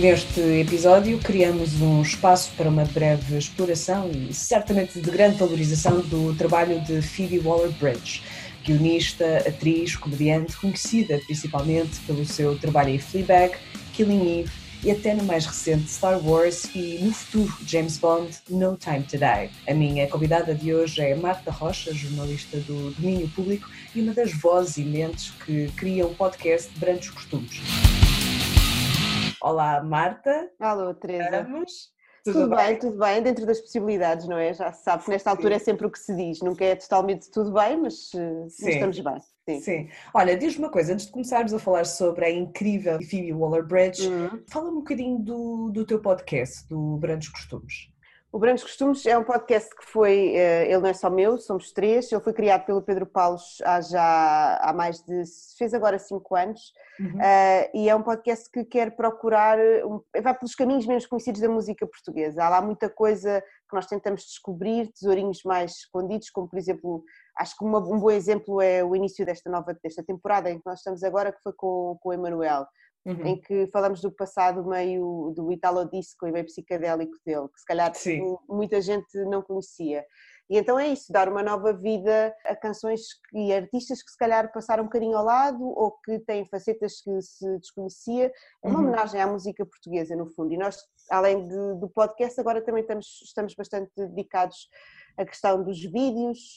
Neste episódio, criamos um espaço para uma breve exploração e certamente de grande valorização do trabalho de Phoebe Waller-Bridge, guionista, atriz, comediante, conhecida principalmente pelo seu trabalho em Fleabag, Killing Eve e até no mais recente Star Wars e no futuro James Bond No Time to Die. A minha convidada de hoje é Marta Rocha, jornalista do domínio público e uma das vozes e mentes que cria o podcast Brandos Costumes. Olá, Marta. Alô, Teresa. Vamos? Tudo, bem? tudo bem, dentro das possibilidades, não é? Já se sabe que nesta altura é sempre o que se diz, nunca é totalmente tudo bem, mas, eh, mas Sim. estamos bem. Sim. Sim. Olha, diz-me uma coisa, antes de começarmos a falar sobre a incrível Phoebe Waller-Bridge, Uhum. fala um bocadinho do, do teu podcast, do Brandos Costumes. O Brancos Costumes é um podcast que foi, eh, ele não é só meu, somos três, ele foi criado pelo Pedro Paulos há já há mais de, fez agora cinco anos, Uhum. eh, e é um podcast que quer procurar, um- vai pelos caminhos menos conhecidos da música portuguesa. Há lá muita coisa que nós tentamos descobrir, tesourinhos mais escondidos, como por exemplo, acho que uma- um bom exemplo é o início desta nova, desta temporada em que nós estamos agora, que foi com, com o Emanuel. Uhum. em que falamos do passado meio do italo disco e meio psicadélico dele, que se calhar Sim. mu- muita gente não conhecia. E então é isso, dar uma nova vida a canções e artistas que se calhar passaram um bocadinho ao lado ou que têm facetas que se desconhecia. É uma Uhum. homenagem à música portuguesa, no fundo. E nós, além de- do podcast, agora também estamos, estamos bastante dedicados à questão dos vídeos.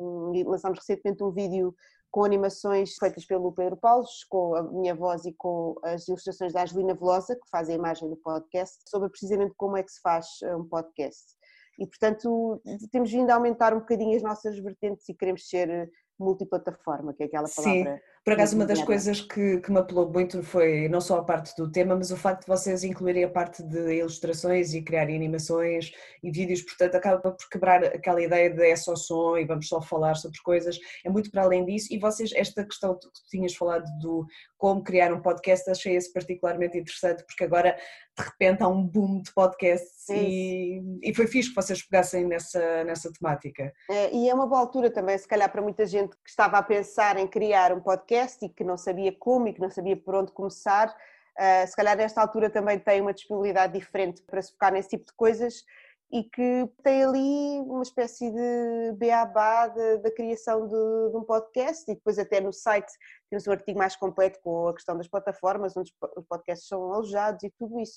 Um, lançámos recentemente um vídeo com animações feitas pelo Pedro Paulos, com a minha voz e com as ilustrações da Angelina Velosa, que faz a imagem do podcast, sobre precisamente como é que se faz eh, um podcast. E, portanto, temos vindo a aumentar um bocadinho as nossas vertentes e queremos ser multiplataforma, que é aquela Sim. Por acaso, uma das coisas que, que me apelou muito foi não só a parte do tema, mas o facto de vocês incluírem a parte de ilustrações e criarem animações e vídeos, portanto, acaba por quebrar aquela ideia de é só som e vamos só falar sobre coisas, é muito para além disso. E vocês, esta questão que tu tinhas falado do como criar um podcast, achei esse particularmente interessante, porque agora de repente há um boom de podcasts É e, e foi fixe que vocês pegassem nessa, nessa temática. É, e é uma boa altura também, se calhar, para muita gente que estava a pensar em criar um podcast e que não sabia como e que não sabia por onde começar. ah, se calhar, nesta altura também tem uma disponibilidade diferente para se focar nesse tipo de coisas e que tem ali uma espécie de beabá da criação de, de um podcast e depois até no site temos um artigo mais completo com a questão das plataformas onde os po- os podcasts são alojados e tudo isso.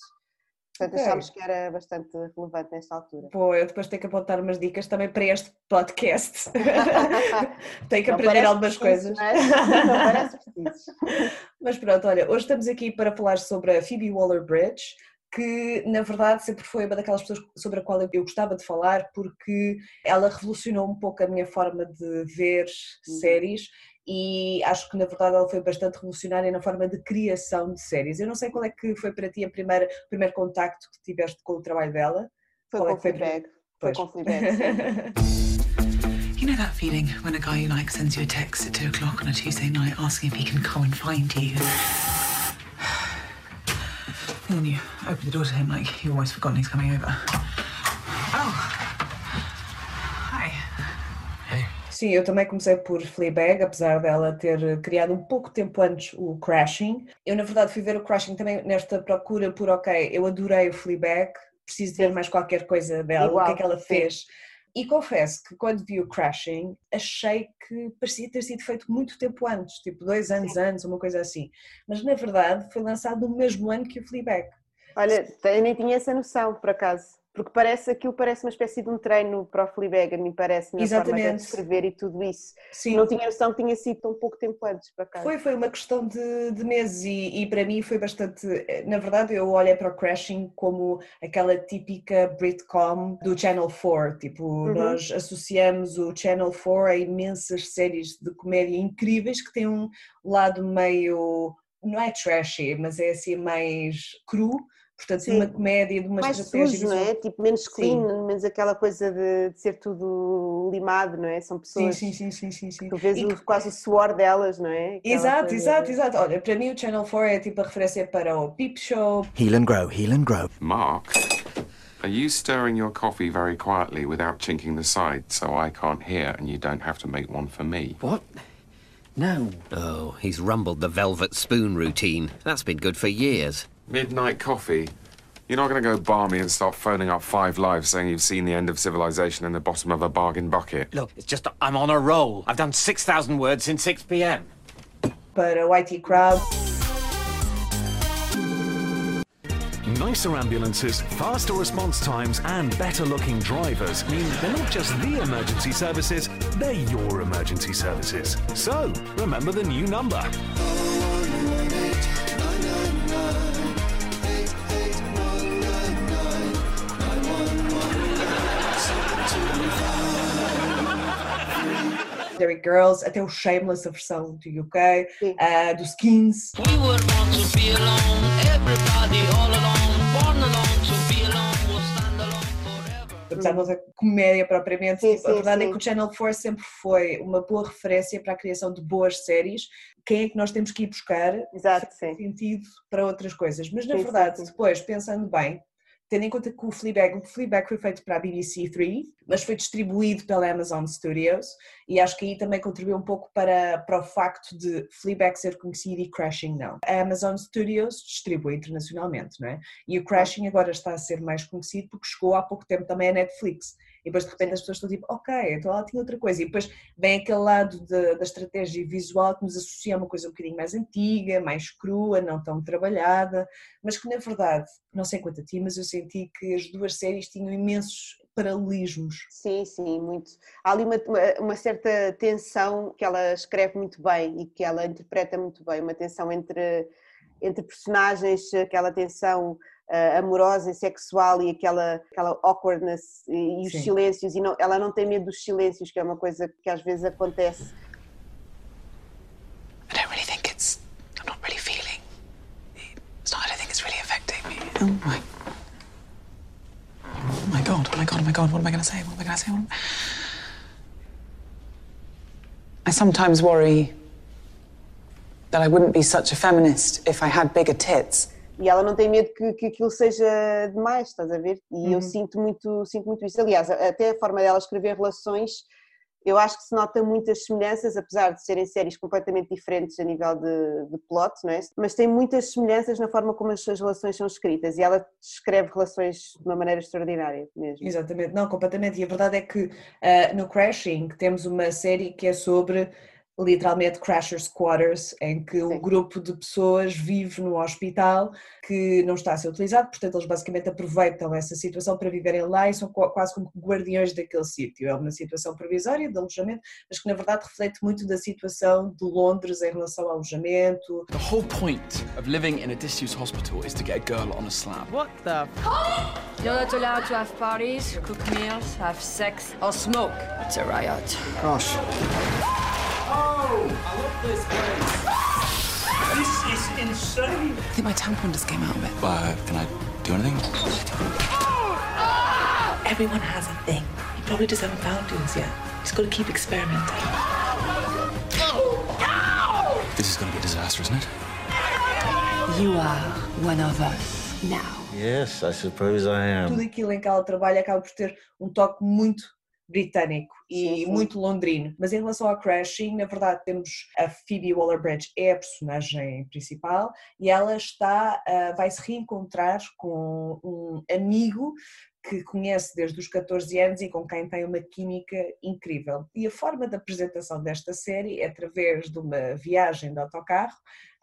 Portanto, Ok. achámos que era bastante relevante nesta altura. Pô, eu depois tenho que apontar umas dicas também para este podcast. tenho que Não aprender algumas coisas. é? Não parece preciso. Mas pronto, olha, hoje estamos aqui para falar sobre a Phoebe Waller-Bridge, que na verdade sempre foi uma daquelas pessoas sobre a qual eu gostava de falar, porque ela revolucionou um pouco a minha forma de ver Uhum. séries e acho que na verdade ela foi bastante revolucionária na forma de criação de séries. Eu não sei qual é que foi para ti a primeira, o primeiro contacto que tiveste com o trabalho dela. Foi Qual é com foi Fleabag. Foi com Fleabag, sim. You know that feeling when a guy you like sends you a text at two o'clock on a Tuesday night asking if he can come and find you? And then you open the door to him like you've almost forgotten he's coming over. Oh. Hi. Hey. Sim, eu também comecei por Fleabag, apesar dela ter criado um pouco tempo antes o Crashing. Eu, na verdade, fui ver o Crashing também nesta procura por, ok, eu adorei o Fleabag, preciso ver mais qualquer coisa dela, o que Igual, é que ela sim. E confesso que quando vi o Crashing, achei que parecia ter sido feito muito tempo antes, tipo dois anos antes, uma coisa assim. Mas, na verdade, foi lançado no mesmo ano que o Fleabag. Olha, eu nem tinha essa noção, por acaso. Porque parece, aquilo parece uma espécie de um treino para o Fleabag, a mim parece, na forma de Exatamente. escrever e tudo isso. Sim. Não tinha noção que tinha sido tão pouco tempo antes, por acaso. Foi, foi uma questão de, de meses e, e para mim foi bastante. Na verdade, eu olhei para o Crashing como aquela típica Britcom do Channel 4. Tipo, nós associamos o Channel 4 a imensas séries de comédia incríveis que têm um lado meio. não é trashy, mas é assim mais cru. Portanto, Sim. uma comédia, de uma mais estratégia sujo, não é? Tipo, menos clean, Sim. menos aquela coisa de, de ser tudo limado, não é? São pessoas sim, sim, sim, sim, sim. que tu vês E o- quase o suor delas, não é? Aquela Exato, coisa- exato, exato. Olha, para mim o Channel 4 é tipo a referência para o Peep Show. Heal and grow, heal and grow. Mark, are you stirring your coffee very quietly without chinking the side so I can't hear and you don't have to make one for me? What? No. Oh, he's rumbled the velvet spoon routine. That's been good for years. Midnight coffee? You're not going to go balmy and start phoning up five lives saying you've seen the end of civilization in the bottom of a bargain bucket. Look, it's just I'm on a roll. I've done 6,000 words since 6 p.m. But a IT Crowd. Nicer ambulances, faster response times, and better looking drivers mean they're not just the emergency services, they're your emergency services. So, remember the new number. Derry Girls, até o Shameless, a versão do UK, Sim. ah, do Skins. We would want to be alone, everybody all alone, born alone to be alone, we'll stand alone forever. apesar de não ser comédia propriamente, Sim, tipo, a sim, verdade é sim. que o Channel 4 sempre foi uma boa referência para a criação de boas séries. Quem é que nós temos que ir buscar? Exato, sentido para outras coisas. Mas na Sim, sim, verdade, sim. depois, pensando bem, tendo em conta que o Fleabag, o Fleabag foi feito para a BBC 3, mas foi distribuído pela Amazon Studios e acho que aí também contribuiu um pouco para, para o facto de Fleabag ser conhecido e Crashing não. A Amazon Studios distribui internacionalmente, não é? E o Crashing agora está a ser mais conhecido porque chegou há pouco tempo também à Netflix. E depois de repente as pessoas estão tipo, ok, então ela tinha outra coisa. E depois vem aquele lado de- da estratégia visual que nos associa a uma coisa um bocadinho mais antiga, mais crua, não tão trabalhada, mas que na verdade, não sei quanto a ti, mas eu senti que as duas séries tinham imensos paralelismos. Sim, sim, muito. Há ali uma, uma- certa tensão que ela escreve muito bem e que ela interpreta muito bem, uma tensão entre, entre personagens, aquela tensão ah, amorosa e sexual e aquela, aquela awkwardness e, e os Sim. silêncios, e não- ela não tem medo dos silêncios, que é uma coisa que às vezes acontece. I don't really think it's. I'm not really feeling. It's not. I don't think it's really affecting me. Oh my. Oh my god! Oh my god! Oh my god! What am I going to say? What am I going to say? What am... I sometimes worry that I wouldn't be such a feminist if I had bigger tits. E ela não tem medo que, que aquilo seja demais, estás a ver? E Uhum. eu sinto muito, sinto muito isso. Aliás, até a forma dela escrever relações, eu acho que se nota muitas semelhanças, apesar de serem séries completamente diferentes a nível de, de plot, não é? Mas tem muitas semelhanças na forma como as suas relações são escritas. E ela escreve relações de uma maneira extraordinária mesmo. Exatamente, não, completamente. E a verdade é que ah, no Crashing temos uma série que é sobre literalmente Crashers Quarters, em que um Sim. grupo de pessoas vive no hospital que não está a ser utilizado, portanto eles basicamente aproveitam essa situação para viverem lá e são qua- quase como guardiões daquele sítio. É uma situação provisória de alojamento, mas que na verdade reflete muito da situação de Londres em relação ao alojamento. The whole point of living in a disused hospital is to get a girl on a slab. What the? You're not allowed to have parties, cook meals, have sex, or smoke. It's a riot. Gosh. I think my tampon just came out of it. Uh, can I do anything? Everyone has a thing. You probably just haven't found yours yet. Just got to keep experimenting. This is going to be a disaster, isn't it? You are one of us now. Yes, I suppose I tudo am. aquilo em que ela trabalha acaba por ter um toque muito britânico e Sim, sim. muito londrino. Mas em relação ao Crashing, na verdade temos a Phoebe Waller-Bridge é a personagem principal e ela está ah, vai se reencontrar com um amigo que conhece desde os 14 anos e com quem tem uma química incrível. E a forma de apresentação desta série é através de uma viagem de autocarro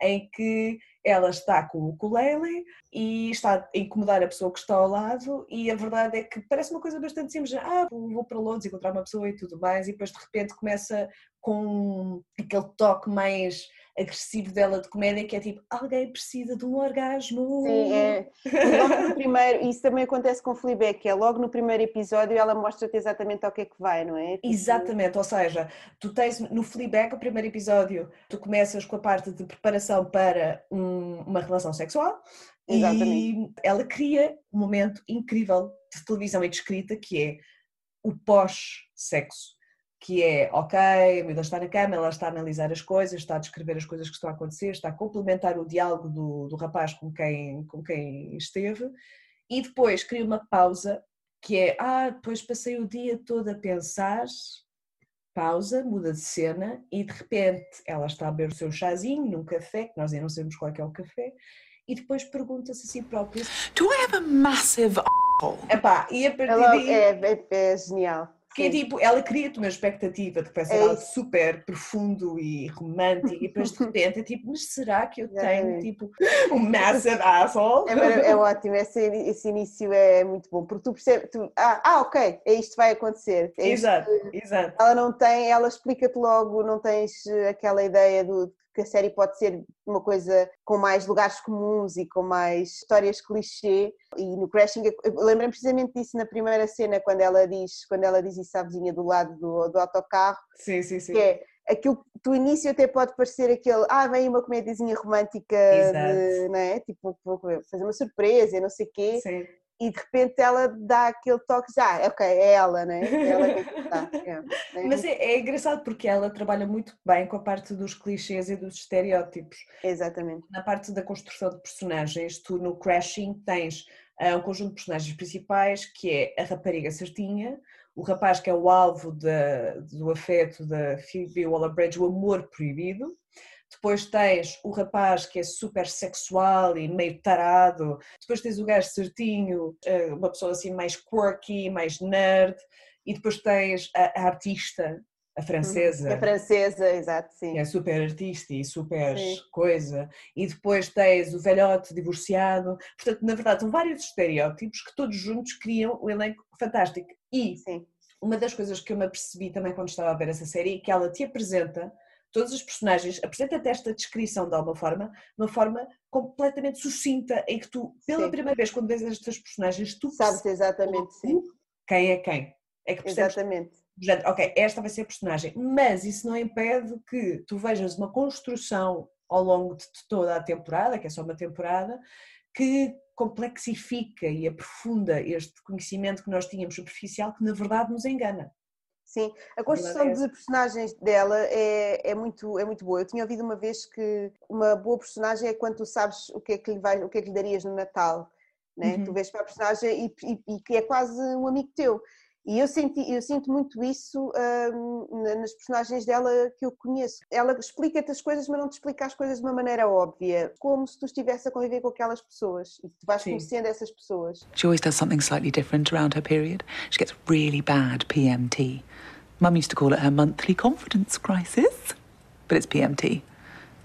em que ela está com o ukulele e está a incomodar a pessoa que está ao lado e a verdade é que parece uma coisa bastante simples, ah, vou para Londres encontrar uma pessoa e tudo mais e depois de repente começa com aquele toque mais agressivo dela de comédia que é tipo, alguém precisa de um orgasmo. Sim, é. Logo no primeiro, isso também acontece com Fleabag, que é logo no primeiro episódio ela mostra-te exatamente ao que é que vai, não é? Tipo, Exatamente, ou seja, tu tens no Fleabag, o primeiro episódio, tu começas com a parte de preparação para um- uma relação sexual E ela cria um momento incrível de televisão e de escrita que é o pós-sexo. Que é, ok, a miúda está na cama, ela está a analisar as coisas, está a descrever as coisas que estão a acontecer, está a complementar o diálogo do, do rapaz com quem, com quem esteve, e depois cria uma pausa que é, ah, depois passei o dia todo a pensar, pausa, muda de cena e de repente ela está a beber o seu chazinho num café, que nós ainda não sabemos qual é, que é o café, e depois pergunta-se a si própria. Do I have a massive Epá, e a partir Ela daí. é, é, é genial. Porque é tipo, ela cria-te uma expectativa de que vai ser É algo isso. super profundo e romântico, e depois de repente é tipo, mas será que eu tenho Exatamente. tipo um massive asshole? É, é ótimo, esse, esse início é muito bom, porque tu percebes, tu, ah, ah, ok, é isto que vai acontecer. É isto Exato, que- exato. Ela não tem, ela explica-te logo, não tens eh, aquela ideia do que a série pode ser uma coisa com mais lugares comuns e com mais histórias clichê. E no Crashing, eu lembrei precisamente disso na primeira cena, quando ela diz, quando ela diz isso à vizinha do lado do, do autocarro, Sim, sim, sim. que é aquilo que do início até pode parecer aquele, ah, vem uma comédiazinha romântica, de, não é? Tipo, vou fazer uma surpresa, e não sei o quê. Sim. E de repente ela dá aquele toque, já, ok, é ela, né? É ela que está. É, né? Mas é, é engraçado porque ela trabalha muito bem com a parte dos clichês e dos estereótipos. Exatamente. Na parte da construção de personagens, tu no Crashing tens ah, um conjunto de personagens principais que é a rapariga certinha, o rapaz que é o alvo da- do afeto da Phoebe Waller-Bridge, o amor proibido. Depois tens o rapaz que é super sexual e meio tarado. Depois tens o gajo certinho, ah, uma pessoa assim mais quirky, mais nerd. E depois tens a, a artista, a francesa. A francesa, exato, sim. Que é super artista e super Sim. coisa. E depois tens o velhote divorciado. Portanto, na verdade, são vários estereótipos que todos juntos criam um elenco fantástico. E uma das coisas que eu me apercebi também quando estava a ver essa série é que ela te apresenta todos os personagens, apresenta-te esta descrição de alguma forma, de uma forma completamente sucinta, em que tu, pela Sim. primeira vez, quando vês estas personagens, tu Sabes exatamente, sim. quem é quem. É que percebes Exatamente. género, ok, esta vai ser a personagem, mas isso não impede que tu vejas uma construção ao longo de toda a temporada, que é só uma temporada, que complexifica e aprofunda este conhecimento que nós tínhamos superficial, que na verdade nos engana. Sim, a construção de personagens dela é, é, muito, é muito boa. Eu tinha ouvido uma vez que uma boa personagem é quando tu sabes o que é que lhe, vai, o que é que lhe darias no Natal. Né? Uhum. Tu vês para a personagem e, e- e que é quase um amigo teu. E eu, senti, eu sinto muito isso hum, na- nas personagens dela que eu conheço. Ela explica-te as coisas, mas não te explica as coisas de uma maneira óbvia, como se tu estivesse a conviver com aquelas pessoas e tu vais conhecendo essas pessoas. She always does something slightly different around her period. She gets really bad PMT. Mum used to call it her monthly confidence crisis, but it's PMT.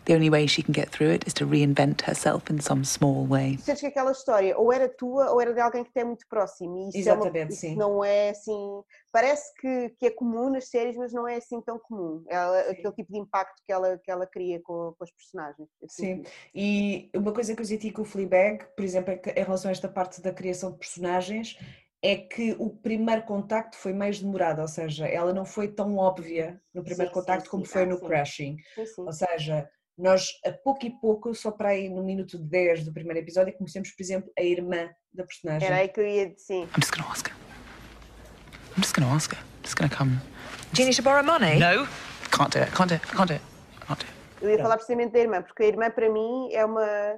The only way she can get through it is to reinvent herself in some small way. sentes que aquela história ou era tua ou era de alguém que te é muito próximo e isso, Exatamente, é uma, isso sim. não é assim parece que, que é comum nas séries mas não é assim tão comum ela, aquele tipo de impacto que ela, que ela cria com, com os personagens Eu Sim, isso. e uma coisa que eu senti com o Fleabag, por exemplo, é que em relação a esta parte da criação de personagens, é que o primeiro contacto foi mais demorado, ou seja, ela não foi tão óbvia no primeiro Sim, sim, contacto como sim. foi Ah, no sim. Crashing. Sim, sim. Ou seja, nós a pouco e pouco, só para aí no minuto 10 do primeiro episódio, conhecemos, por exemplo, a irmã da personagem. era aí que eu ia sim I'm just to ask her. I'm just to ask her. Just going to come. Do you need to borrow money? No. Can't do it. Can't do it. Can't do it. Can't do it. eu ia falar precisamente da irmã porque a irmã para mim é uma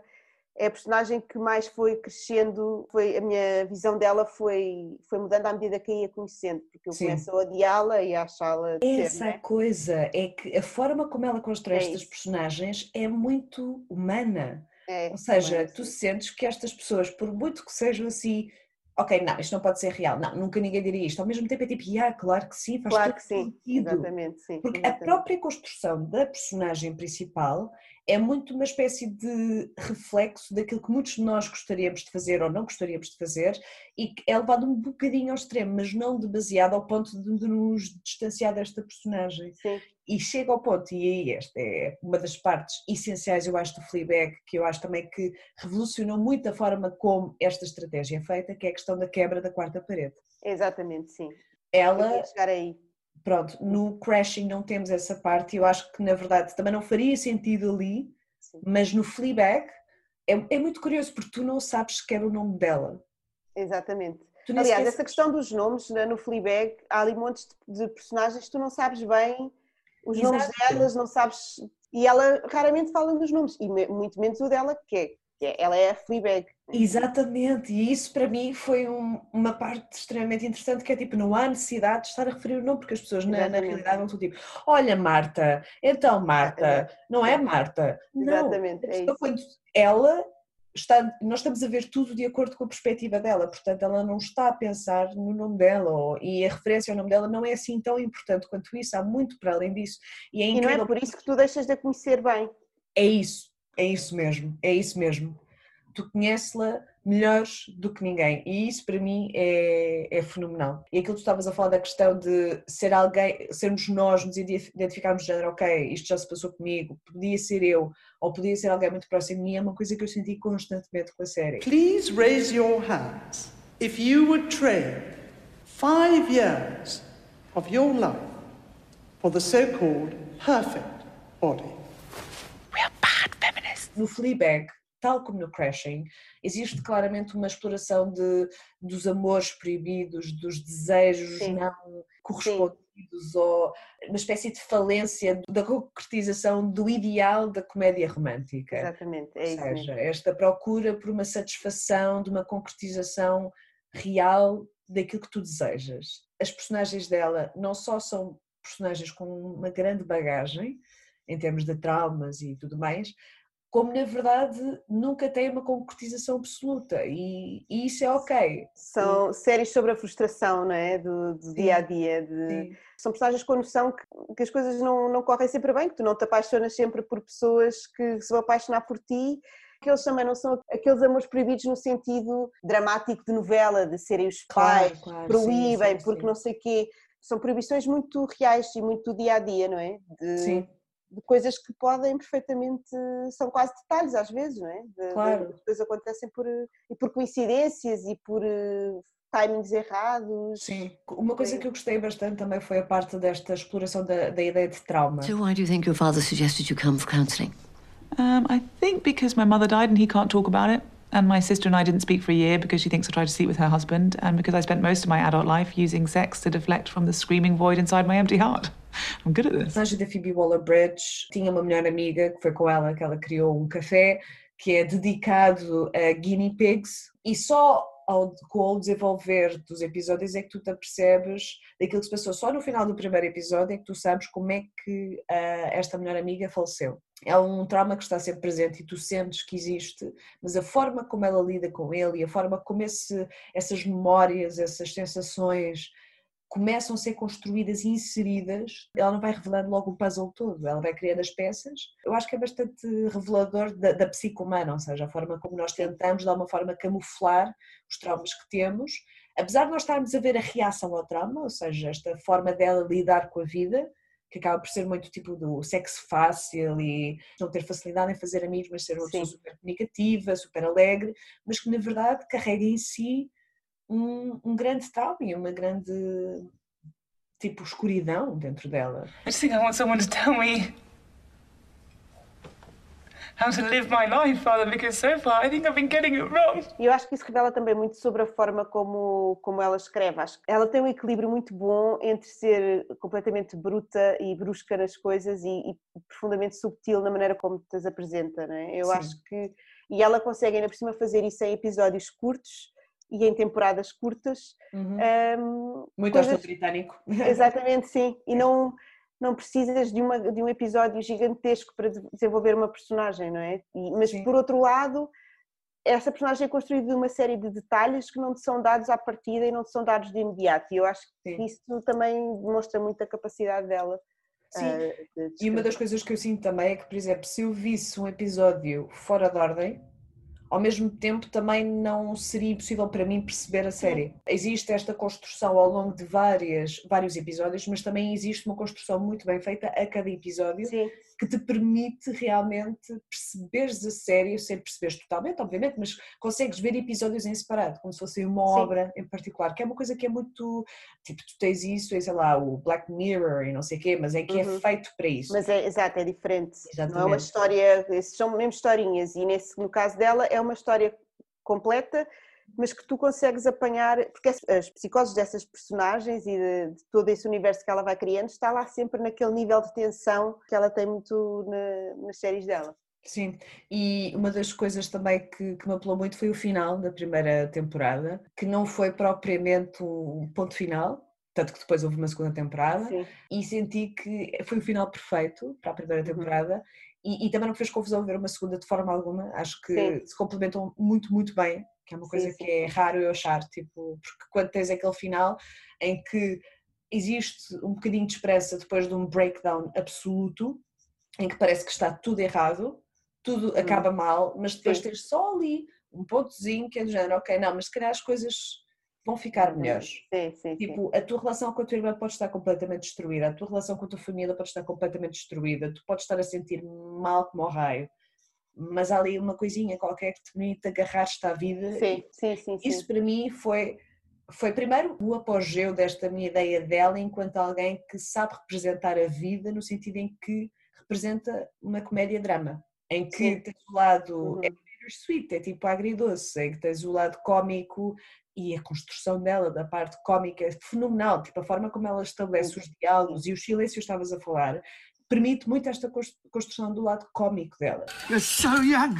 é a personagem que mais foi crescendo foi a minha visão dela foi foi mudando à medida que a ia conhecendo porque eu Sim. começo a odiá-la e a achá-la de ser, Essa né? coisa é que a forma como ela constrói É estas isso. personagens é muito humana. É, Ou seja, tu sentes que estas pessoas, por muito que sejam assim, ok, não, isto não pode ser real, não, nunca ninguém diria isto. Ao mesmo tempo é tipo, ah, claro que sim, faz claro que sim sentido. exatamente sim Porque a exatamente. própria construção da personagem principal é muito uma espécie de reflexo daquilo que muitos de nós gostaríamos de fazer ou não gostaríamos de fazer e que é levado um bocadinho ao extremo, mas não demasiado ao ponto de, de nos distanciar desta personagem. Sim. E chega ao ponto, e aí esta é uma das partes essenciais, eu acho, do Fleabag, que eu acho também que revolucionou muito a forma como esta estratégia é feita, que é a questão da quebra da quarta parede. Exatamente, sim. Ela chegar aí. pronto, no crashing não temos essa parte e eu acho que na verdade também não faria sentido ali, mas no Fleabag é, é muito curioso porque tu não sabes sequer o nome dela. Exatamente. Aliás, essa questão dos nomes né, no Fleabag, há ali montes de personagens que tu não sabes bem os Exato. nomes delas, não sabes. E ela raramente fala dos nomes, e muito menos o dela, que é, que é- ela é a Fleabag. Exatamente, e isso para mim foi um- uma parte extremamente interessante, que é tipo, não há necessidade de estar a referir o nome, porque as pessoas na, na Exatamente. realidade vão tudo tipo, olha Marta, então Marta, não é Marta. Não, Exatamente, é isso. quando ela está, nós estamos a ver tudo de acordo com a perspectiva dela, portanto ela não está a pensar no nome dela, ou- e a referência ao nome dela não é assim tão importante quanto isso, há muito para além disso. E é E não é por isso que tu deixas de a conhecer bem. é isso, é isso mesmo, é isso mesmo. Tu conheces-la melhor do que ninguém e isso para mim é, é fenomenal. E aquilo que tu estavas a falar da questão de ser alguém, sermos nós, nos identi- identificarmos de género, ok, isto já se passou comigo, podia ser eu ou podia ser alguém muito próximo de mim, é uma coisa que eu senti constantemente com a série. Please raise your hands if you would trade five years of your life for the so called perfect body. No Fleabag, tal como no Crashing, existe claramente uma exploração de, dos amores proibidos, dos desejos Sim. não correspondidos, ou uma espécie de falência da concretização do ideal da comédia romântica. Exatamente, é Ou isso seja, mesmo. esta procura por uma satisfação, de uma concretização real daquilo que tu desejas. As personagens dela não só são personagens com uma grande bagagem, em termos de traumas e tudo mais, como na verdade nunca têm uma concretização absoluta e, e isso é ok. São séries sobre a frustração, não é? Do, do dia a dia. de- São personagens com a noção que, que as coisas não, não correm sempre bem, que tu não te apaixonas sempre por pessoas que se vão apaixonar por ti. Que eles também não são aqueles amores proibidos no sentido dramático de novela, de serem os Claro, pais, claro, proíbem, sim, sim, porque sim. não sei o quê. São proibições muito reais e muito do dia a dia, não é? De, Sim. De coisas que podem perfeitamente, são quase detalhes às vezes, não é? De- Claro. As coisas acontecem por, e por coincidências e por eh, timings errados. Sim. Uma coisa que eu gostei bastante também foi a parte desta exploração da, da ideia de trauma. So why do you think your father suggested you come for counselling? Um, I think because my mother died and he can't talk about it. And my sister and I didn't speak for a year because she thinks I tried to sleep with her husband, and because I spent most of my adult life using sex to deflect from the screaming void inside my empty heart. I'm good at this. personagem da Phoebe Waller-Bridge tinha uma melhor amiga, que foi com ela que ela criou um café, que é dedicado a guinea pigs, e só ao, com o desenvolver dos episódios é que tu te apercebes daquilo que se passou. Só no final do primeiro episódio é que tu sabes como é que ah, esta melhor amiga faleceu. É um trauma que está sempre presente e tu sentes que existe, mas a forma como ela lida com ele e a forma como esse, essas memórias, essas sensações começam a ser construídas e inseridas, ela não vai revelando logo o puzzle todo, ela vai criando as peças. Eu acho que é bastante revelador da, da psique humana, ou seja, a forma como nós tentamos, de alguma forma, camuflar os traumas que temos, apesar de nós estarmos a ver a reação ao trauma, ou seja, esta forma dela lidar com a vida, que acaba por ser muito tipo do sexo fácil e não ter facilidade em fazer amigos, mas ser uma pessoa super comunicativa, super alegre, mas que na verdade carrega em si um, um grande trauma e uma grande tipo escuridão dentro dela. I just think I want someone to tell me how to live my life, Father, because so far I think I've been getting it wrong. E eu acho que isso revela também muito sobre a forma como, como ela escreve. Acho que ela tem um equilíbrio muito bom entre ser completamente bruta e brusca nas coisas e, e profundamente subtil na maneira como te as apresenta, não é? Eu Sim. acho que. E ela consegue ainda por cima fazer isso em episódios curtos e em temporadas curtas. Uhum. Ahm, Muito coisas- britânico. Exatamente, sim. E não, não precisas de, uma, de um episódio gigantesco para de- desenvolver uma personagem, não é? E- mas por outro lado, essa personagem é construída de uma série de detalhes que não te são dados à partida e não te são dados de imediato. E eu acho que isso também demonstra muito a capacidade dela. Sim. ah, de E uma das coisas que eu sinto também é que, por exemplo, se eu visse um episódio fora de ordem, ao mesmo tempo também não seria impossível para mim perceber a série. Existe esta construção ao longo de várias, vários episódios, mas também existe uma construção muito bem feita a cada episódio que te permite realmente perceberes a série, sem perceberes totalmente, obviamente, mas consegues ver episódios em separado, como se fosse uma Sim. obra em particular, que é uma coisa que é muito, tipo, tu tens isso, é, sei lá, o Black Mirror e não sei o quê, mas é que Uhum. é feito para isso. Mas é, exato, é diferente. Não é uma Exatamente. história, são mesmo historinhas e nesse, no caso dela é uma história completa, mas que tu consegues apanhar, porque as, psicoses dessas personagens e de, de todo esse universo que ela vai criando está lá sempre naquele nível de tensão que ela tem muito na- nas séries dela. Sim, e uma das coisas também que, que me apelou muito foi o final da primeira temporada, que não foi propriamente um ponto final, tanto que depois houve uma segunda temporada, Sim. e senti que foi o final perfeito para a primeira Uhum. E, e também não me fez confusão ver uma segunda de forma alguma, acho que Sim. se complementam muito, muito bem, que é uma coisa Sim, que é raro eu achar, tipo, porque quando tens aquele final em que existe um bocadinho de esperança depois de um breakdown absoluto, em que parece que está tudo errado, tudo acaba mal, mas depois Sim. tens só ali um pontozinho que é do género, ok, não, mas se calhar as coisas vão ficar melhores. Sim, sim, Tipo, a tua relação com a tua irmã pode estar completamente destruída, a tua relação com a tua família pode estar completamente destruída, tu podes estar a sentir mal como ao raio, mas há ali uma coisinha qualquer que te permite agarrar-te à vida. Sim, sim, sim, sim. Isso para mim foi, foi primeiro o apogeu desta minha ideia dela enquanto alguém que sabe representar a vida no sentido em que representa uma comédia-drama, em que Sim. tens o lado Uhum. É bittersweet, é tipo agridoce, em que tens o lado cómico e a construção dela, da parte cómica, é fenomenal, tipo a forma como ela estabelece os diálogos e os silêncios que estavas a falar, permite muito esta cons- construção do lado cómico dela. You're so young.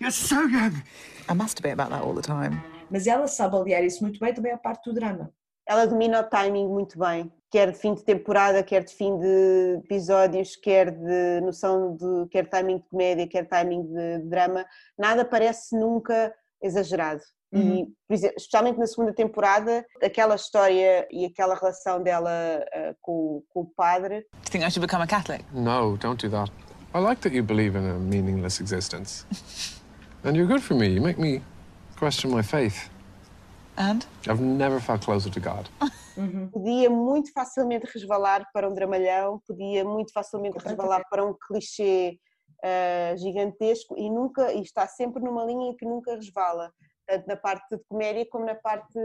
You're so young. I masturbate about that all the time. Mas ela sabe aliar isso muito bem também à parte do drama. Ela domina o timing muito bem, quer de fim de temporada, quer de fim de episódios, quer de noção de quer timing de comédia, quer timing de drama, nada parece nunca exagerado. E, Uhum. por exemplo, especialmente na segunda temporada, aquela história e aquela relação dela ah, com, com o padre. Do you think I should become a Catholic? No, don't do that. I like that you believe in a meaningless existence. and you're good for me. You make me question my faith. And? I've never felt closer to God. Podia muito facilmente resvalar para um dramalhão, podia muito facilmente resvalar para um clichê ah, gigantesco e nunca e está sempre numa linha que nunca resvala, tanto na parte de comédia como na parte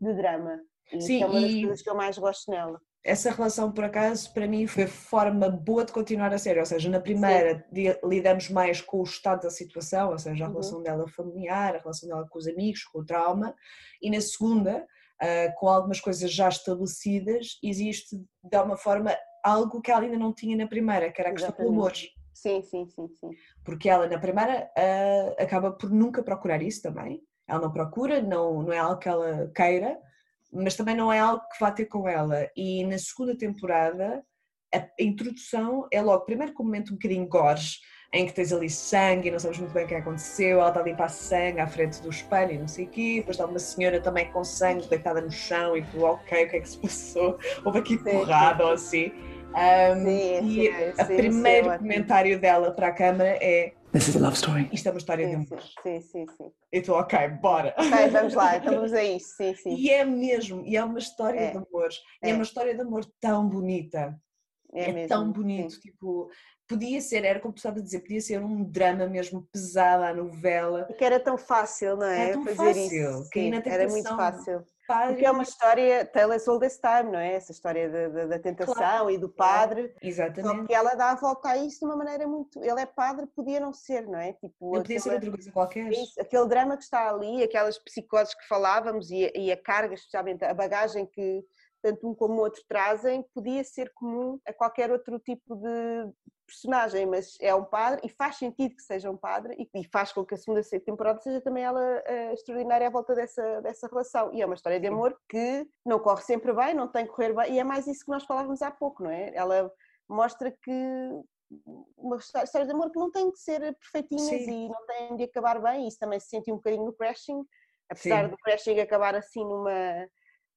de drama. E Sim, é uma das e- coisas que eu mais gosto nela. Essa relação, por acaso, para mim foi forma boa de continuar a série. Ou seja, na primeira di- lidamos mais com o estado da situação, ou seja, a Uhum. relação dela familiar, a relação dela com os amigos, com o trauma, e na segunda, ah, com algumas coisas já estabelecidas, existe de alguma forma algo que ela ainda não tinha na primeira, que era a questão do amor. Sim, sim, sim, sim. Porque ela na primeira ah, acaba por nunca procurar isso também. Ela não procura, não, não é algo que ela queira, mas também não é algo que vá ter com ela. E na segunda temporada, a introdução é logo, primeiro com um momento um bocadinho gores, em que tens ali sangue e não sabes muito bem o que aconteceu, ela está a limpar sangue à frente do espelho e não sei o quê, depois está uma senhora também com sangue deitada no chão e tu, ok, o que é que se passou? Houve aqui porrada ou assim. Um, Sim, e sim, o sim, primeiro sim, comentário dela para a câmara é This is a love story. isto é uma história de Sim, amor. sim, sim, sim. Eu estou, ok, bora. Ok, vamos lá, então vamos a isso, sim, sim. E é mesmo, e é uma história É, de amor. É é. uma história de amor tão bonita. É É, mesmo, tão bonito. Tipo, podia ser, era como tu estavas a dizer, podia ser um drama mesmo pesado à novela. E que era tão fácil, não é? Era tão Fazer fácil, isso. Sim, era muito fácil. Padre, Porque é uma história, Tales All This Time, não é? Essa história da, da- da tentação Claro. e do padre. Só Exatamente. que ela dá a volta a isso de uma maneira muito. Ele é padre, podia não ser, não é? Tipo, Não podia ser aquela- outra coisa qualquer. é isso, aquele drama que está ali, aquelas psicoses que falávamos e, e a carga, especialmente a bagagem que tanto um como o outro trazem, podia ser comum a qualquer outro tipo de personagem, mas é um padre e faz sentido que seja um padre e, e faz com que a segunda temporada seja também ela eh, extraordinária à volta dessa, dessa relação. E é uma história de amor que não corre sempre bem, não tem que correr bem, e é mais isso que nós falávamos há pouco, não é? Ela mostra que uma histó- história de amor que não tem que ser perfeitinhas Sim. e não tem de acabar bem, isso também se sentiu um bocadinho no Crashing, apesar Sim. do Crashing acabar assim numa,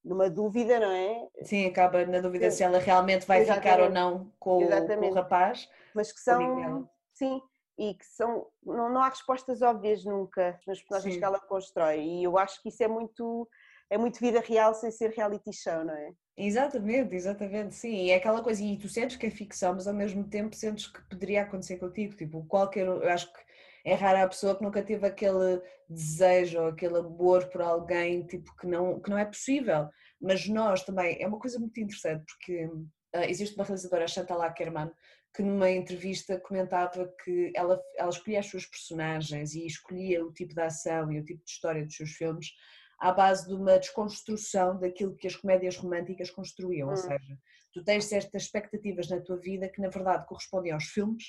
numa dúvida, não é? Sim, acaba na dúvida Sim. se ela realmente vai ficar ou Exatamente. não com, o- Exatamente. rapaz. Mas que são, sim, e que são, não, não há respostas óbvias nunca nas personagens Sim. que ela constrói e eu acho que isso é muito é muito vida real sem ser reality show, não é? Exatamente, exatamente, sim. E é aquela coisa, e tu sentes que é ficção, mas ao mesmo tempo sentes que poderia acontecer contigo. Tipo, qualquer. Eu acho que é rara a pessoa que nunca teve aquele desejo ou aquele amor por alguém, tipo, que não, que não é possível. Mas nós também, é uma coisa muito interessante, porque uh, existe uma realizadora, Chantal Ackerman, que numa entrevista comentava que ela, ela escolhia as suas personagens e escolhia o tipo de ação e o tipo de história dos seus filmes à base de uma desconstrução daquilo que as comédias românticas construíam, Hum. ou seja, tu tens certas expectativas na tua vida que na verdade correspondem aos filmes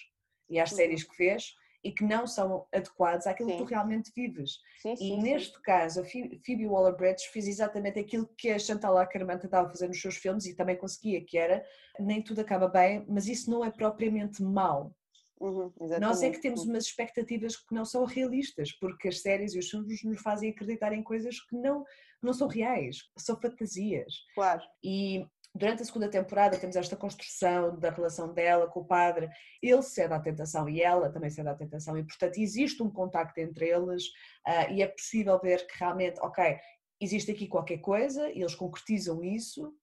e às Uhum. séries que vês e que não são adequados àquilo que tu Sim. realmente vives. Sim, E sim, sim. neste caso, a Phoe- Phoebe Waller-Bridge fez exatamente aquilo que a Chantal Ackerman tentava fazer nos seus filmes e também conseguia, que era nem tudo acaba bem, mas isso não é propriamente mau. Uhum, Nós é que temos umas expectativas que não são realistas, porque as séries e os filmes nos fazem acreditar em coisas que não, não são reais, são fantasias. Claro. E durante a segunda temporada temos esta construção da relação dela com o padre, ele cede à tentação e ela também cede à tentação, e portanto existe um contacto entre eles ah, e é possível ver que realmente, ok, existe aqui qualquer coisa, e eles concretizam isso,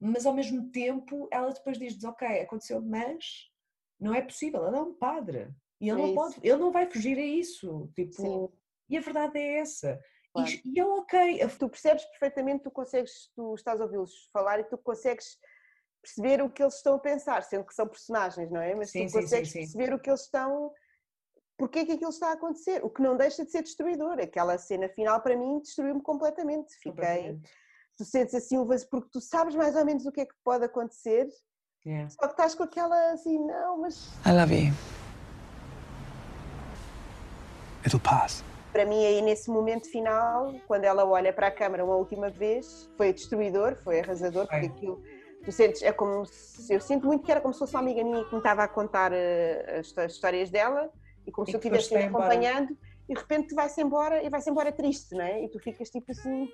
mas ao mesmo tempo ela depois diz-nos, ok, aconteceu, mas não é possível, ele é um padre. E ele, É não, isso. pode, ele não vai fugir a isso. Tipo, Sim. E a verdade é essa. E- Claro. E, é ok. Tu percebes perfeitamente, tu consegues, tu estás a ouvi-los falar e tu consegues perceber o que eles estão a pensar, sendo que são personagens, não é? Mas Sim, tu sim, consegues sim, sim. perceber o que eles estão. Porque é que aquilo está a acontecer? O que não deixa de ser destruidor. Aquela cena final, para mim, destruiu-me completamente. Fiquei. Completamente. Tu sentes assim um vazio, porque tu sabes mais ou menos o que é que pode acontecer, Yeah. só que estás com aquela assim, não, mas I love you. It'll pass. Para mim aí nesse momento final, quando ela olha para a câmara uma última vez, foi destruidor, foi arrasador, porque aquilo tu sentes, é como se, eu sinto muito que era como se fosse uma amiga minha que me estava a contar eh, as, as histórias dela e como E se eu estivesse embora. acompanhando e de repente vai-se embora e vai-se embora triste, não é? E tu ficas tipo assim,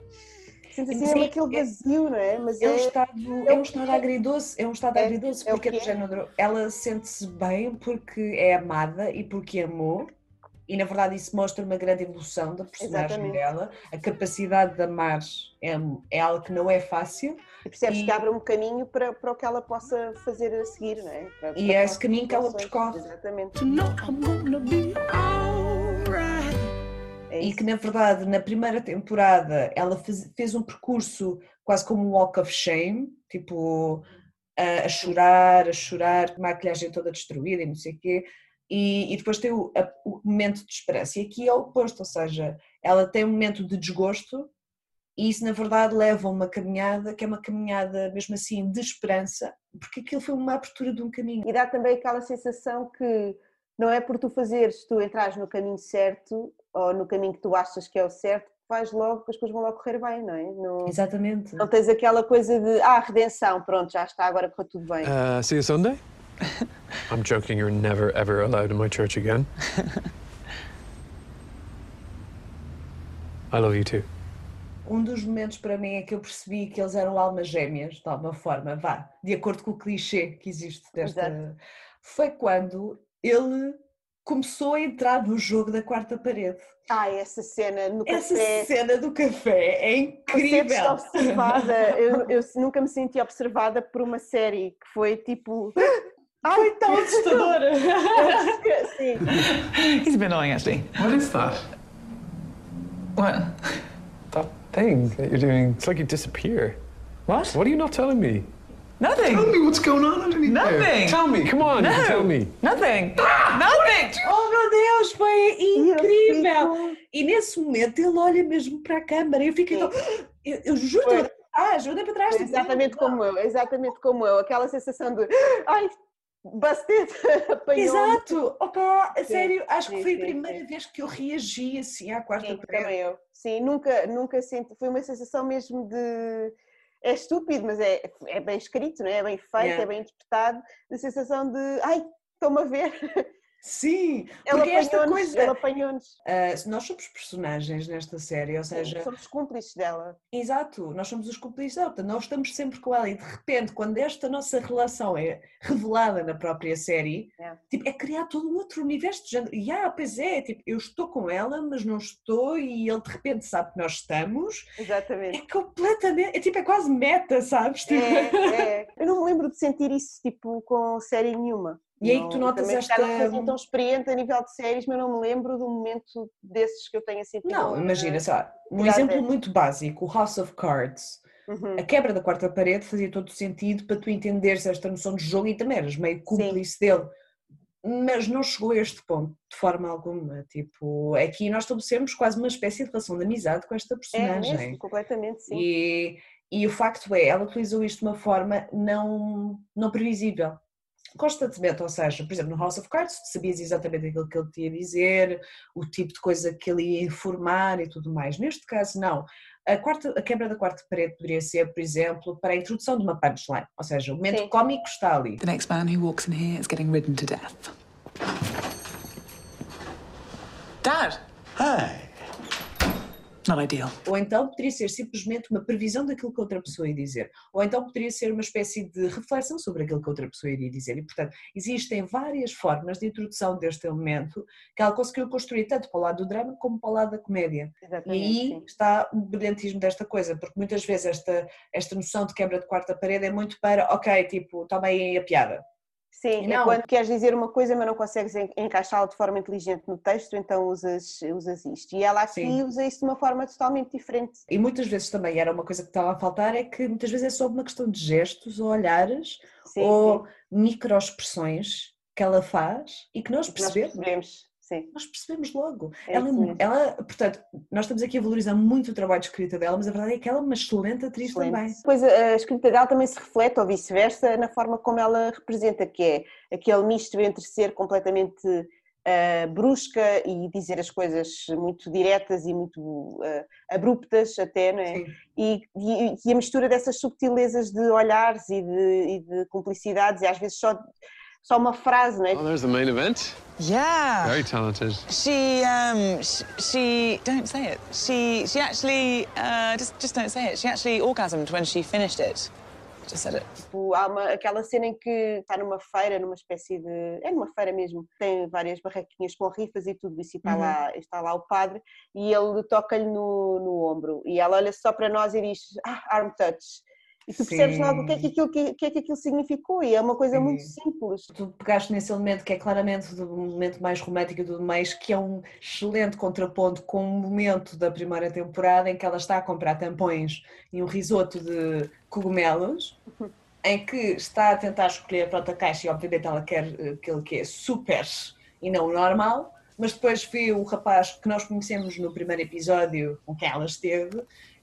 sentes assim Sim, mesmo aquele é- vazio, não é? Mas É um é, estado, é é um estado é. agridoce, é um estado É, agridoce, é porque é é. género, ela sente-se bem porque é amada e porque amou, e na verdade isso mostra uma grande evolução da personagem Exatamente. dela, a capacidade de amar é, é algo que não é fácil, e percebes e- que abre um caminho para, para o que ela possa fazer a seguir, não é? Para- E para é esse caminho que ela percorre. Exatamente. e que na verdade na primeira temporada ela fez, fez um percurso quase como um walk of shame, tipo a, a chorar, a chorar, com a maquilhagem toda destruída e não sei o quê, e, e depois tem o, a- o momento de esperança. E aqui é o oposto, ou seja, ela tem um momento de desgosto e isso na verdade leva a uma caminhada que é uma caminhada mesmo assim de esperança, porque aquilo foi uma abertura de um caminho. E dá também aquela sensação que não é por tu fazeres, tu entrares no caminho certo ou no caminho que tu achas que é o certo, vais logo, que as coisas vão logo correr bem, não é? Não, Exatamente. não tens aquela coisa de, ah, redenção, pronto, já está, agora correu tudo bem. Uh, see you Sunday? I'm joking, you're never ever allowed in my church again. I love you too. Um dos momentos para mim é que eu percebi que eles eram almas gêmeas, de alguma forma, vá, de acordo com o clichê que existe desta. Exato. Foi quando ele começou a entrar no jogo da quarta parede. Ah, essa cena no Essa café. cena do café é incrível. Sentes-te observada. Eu, eu nunca me senti observada por uma série que foi tipo. Foi tão assustadora. Sim. He's a bit annoying, actually. What is that? What? That thing that you're doing, it's like you disappear. What? What are you not telling me? Nothing. Tell me what's going on underneath there. Nothing. Tell me, come on, No. tell me. Nothing. Nothing. Oh meu Deus, foi incrível! E nesse momento ele olha mesmo para a câmara e eu fiquei. tão- Eu, eu juro, ah, juro para trás. Exatamente como eu, exatamente como eu, aquela sensação de ai, busted, apanhou Exato! Opa, a Sim, sério, acho que sim, foi a sim, primeira sim. vez que eu reagi assim à quarta Sim, parede. também eu. Sim, nunca, nunca senti, foi uma sensação mesmo de é estúpido, mas é, é bem escrito, não é? é bem feito, Yeah. é bem interpretado, a sensação de ai, estão-me a ver. Sim, porque esta coisa. ele apanhou-nos. Ah, nós somos personagens nesta série, ou seja. Somos cúmplices dela. Exato, nós somos os cúmplices dela, portanto, nós estamos sempre com ela e de repente, quando esta nossa relação é revelada na própria série, É. tipo, é criar todo um outro universo de género. E ah, pois é, tipo, eu estou com ela, mas não estou, e ele de repente sabe que nós estamos. Exatamente. É completamente, é tipo, é quase meta, sabes? Tipo, É, é. Eu não me lembro de sentir isso tipo, com série nenhuma. E aí que tu notas também esta- assim tão experiente a nível de séries, mas não me lembro de um momento desses que eu tenha sentido. Não, imagina, sei lá, um exemplo muito básico, o House of Cards. Uhum. A quebra da quarta parede fazia todo sentido para tu entenderes esta noção de jogo e também eras meio cúmplice dele. Mas não chegou a este ponto de forma alguma. Tipo, aqui nós estabelecemos quase uma espécie de relação de amizade com esta É personagem. mesmo, completamente, sim. E, e o facto é, ela utilizou isto de uma forma não, não previsível. Constantemente, ou seja, por exemplo, no House of Cards, sabias exatamente aquilo que ele te ia dizer, o tipo de coisa que ele ia informar e tudo mais. Neste caso, não. A, quarta, a quebra da quarta parede poderia ser, por exemplo, para a introdução de uma punchline, ou seja, o momento cómico está ali. The next man who walks in here is getting ridden to death. Dad! Hi. Not ideal. Ou então poderia ser simplesmente uma previsão daquilo que outra pessoa ia dizer. Ou então poderia ser uma espécie de reflexão sobre aquilo que outra pessoa iria dizer. E, portanto, existem várias formas de introdução deste elemento que ela conseguiu construir tanto para o lado do drama como para o lado da comédia. Exatamente, e aí sim. está o brilhantismo desta coisa, porque muitas vezes esta, esta noção de quebra de quarta parede é muito para, ok, tipo, toma aí a piada. Sim, é Não. quando queres dizer uma coisa, mas não consegues en- encaixá-la de forma inteligente no texto, então usas, usas isto. E ela aqui Sim. usa isso de uma forma totalmente diferente. E muitas vezes também era uma coisa que estava a faltar, é que muitas vezes é só uma questão de gestos ou olhares Sim, ou microexpressões que ela faz e que nós Nós percebemos. Sim. Nós percebemos logo. É ela, isso mesmo. ela, portanto, nós estamos aqui a valorizar muito o trabalho de escrita dela, mas a verdade é que ela é uma excelente atriz Excelente. também. Depois a a escrita dela também se reflete, ou vice-versa, na forma como ela representa, que é aquele misto entre ser completamente ah, brusca e dizer as coisas muito diretas e muito ah, abruptas até, não é? E, e- e a mistura dessas subtilezas de olhares e de, e de cumplicidades e às vezes só, só uma frase, não é? Oh, there's the main event. Yeah. Very talented. She, um, she, she, don't say it. She, she actually, uh, just, just don't say it. She actually orgasmed when she finished it. Just said it. Tipo, há uma, aquela cena em que está numa feira, numa espécie de. É numa feira mesmo, tem várias barraquinhas com rifas e tudo isso, e está, Uhum. lá, está lá o padre, e ele toca-lhe no, no ombro, e ela olha só para nós e diz: Ah, arm touch. E tu percebes Sim. logo o que é que aquilo, que, que é que aquilo significou, e é uma coisa muito Sim. simples. Tu pegaste nesse elemento que é claramente do momento mais romântico e tudo mais, que é um excelente contraponto com o momento da primeira temporada em que ela está a comprar tampões e um risoto de cogumelos, em que está a tentar escolher para outra caixa e obviamente ela quer eh, aquele que é super e não o normal, mas depois vê o rapaz que nós conhecemos no primeiro episódio com quem ela esteve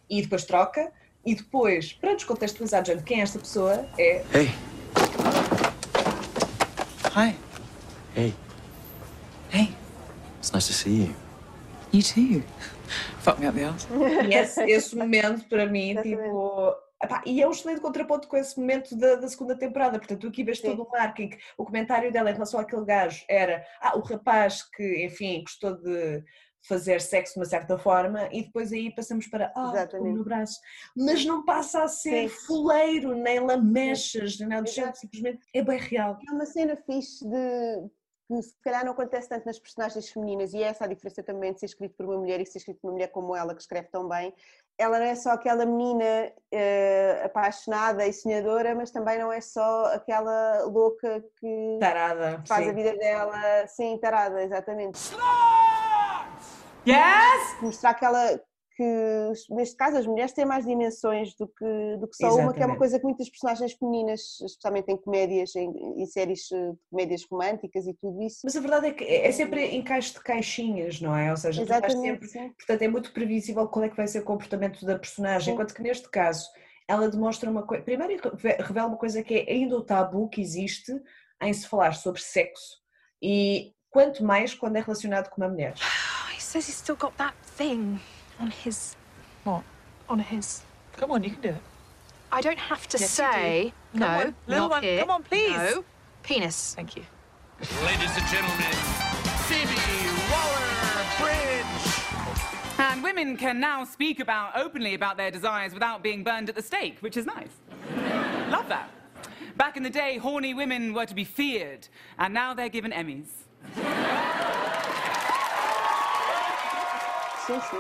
e depois troca. E depois, para descontextualizar, gente, quem é esta pessoa é Hey. Hi. Hey. Hey. It's nice to see you. You too. Fuck me up the. E esse, esse momento para mim, tipo. epá, e é um excelente contraponto com esse momento da, da segunda temporada. Portanto, tu aqui vês todo o marco em que o comentário dela em relação àquele gajo era ah, o rapaz que, enfim, gostou de fazer sexo de uma certa forma e depois aí passamos para ah, tocou-me no braço. Mas não passa a ser fuleiro, nem lamechas, nem nada do género, simplesmente é bem real. É uma cena fixe de que se calhar não acontece tanto nas personagens femininas e é essa a diferença também de ser escrito por uma mulher e ser escrito por uma mulher como ela, que escreve tão bem. Ela não é só aquela menina eh, apaixonada e sonhadora, mas também não é só aquela louca que Tarada, faz sim. a vida dela, sim, tarada, exatamente. Yes! Mostrar que ela que neste caso as mulheres têm mais dimensões do que, do que só uma, que é uma Exatamente. coisa que muitas personagens femininas, especialmente em comédias, em, em séries eh, de comédias românticas e tudo isso. Mas a verdade é que é é sempre encaixe de caixinhas, não é? Ou seja, Exatamente, sempre, portanto é muito previsível qual é que vai ser o comportamento da personagem, enquanto que neste caso ela demonstra uma coisa, primeiro reve- revela uma coisa que é ainda o tabu que existe em se falar sobre sexo e quanto mais quando é relacionado com uma mulher. He says he's still got that thing on his. What? On his. Come on, you can do it. I don't have to Yes, you do. say. Come no, on, little not one, here. come on, please. No. Penis. Thank you. Ladies and gentlemen, Phoebe Waller-Bridge. And women can now speak about openly about their desires without being burned at the stake, which is nice. Love that. Back in the day, horny women were to be feared, and now they're given Emmys.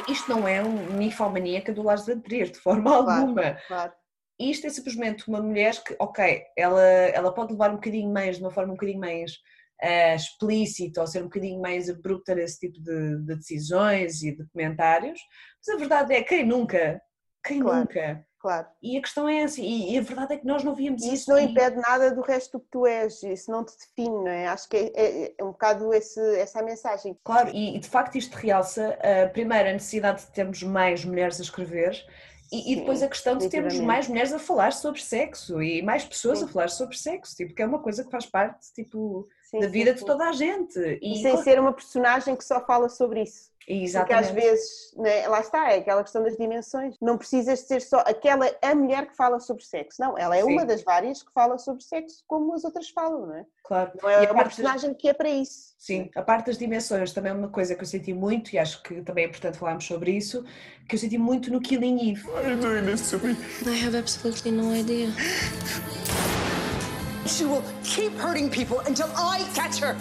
Isto não é um ninfomaníaca do Lars von Trier, de forma alguma. Claro. Isto é simplesmente uma mulher que, ok, ela, ela pode levar um bocadinho mais, de uma forma um bocadinho mais eh, explícita ou ser um bocadinho mais abrupta nesse tipo de, de decisões e de comentários, mas a verdade é, quem nunca? Quem Claro. nunca? Claro. E a questão é assim, e, e a verdade é que nós não víamos E isso. isso não e- impede nada do resto do que tu és, isso não te define, não é? Acho que é, é- é um bocado esse, essa a mensagem. Claro, e, e de facto isto realça, a necessidade de termos mais mulheres a escrever e, e depois a questão de termos mais mulheres a falar sobre sexo e mais pessoas Sim. a falar sobre sexo, tipo, que é uma coisa que faz parte tipo, Sim, da sim, vida de toda a gente. E, sem ser uma personagem que só fala sobre isso. Porque às Exatamente. vezes, né, lá está, é aquela questão das dimensões. Não precisas de ser só aquela a mulher que fala sobre sexo. Não, ela é Sim. uma das várias que fala sobre sexo, como as outras falam, não é? Claro. Não E é uma parte das- personagem que é para isso. Sim, a parte das dimensões também é uma coisa que eu senti muito, e acho que também é importante falarmos sobre isso, que eu senti muito no Killing Eve. Why are you doing this to me? I have absolutely no idea. She will keep hurting people until I catch her.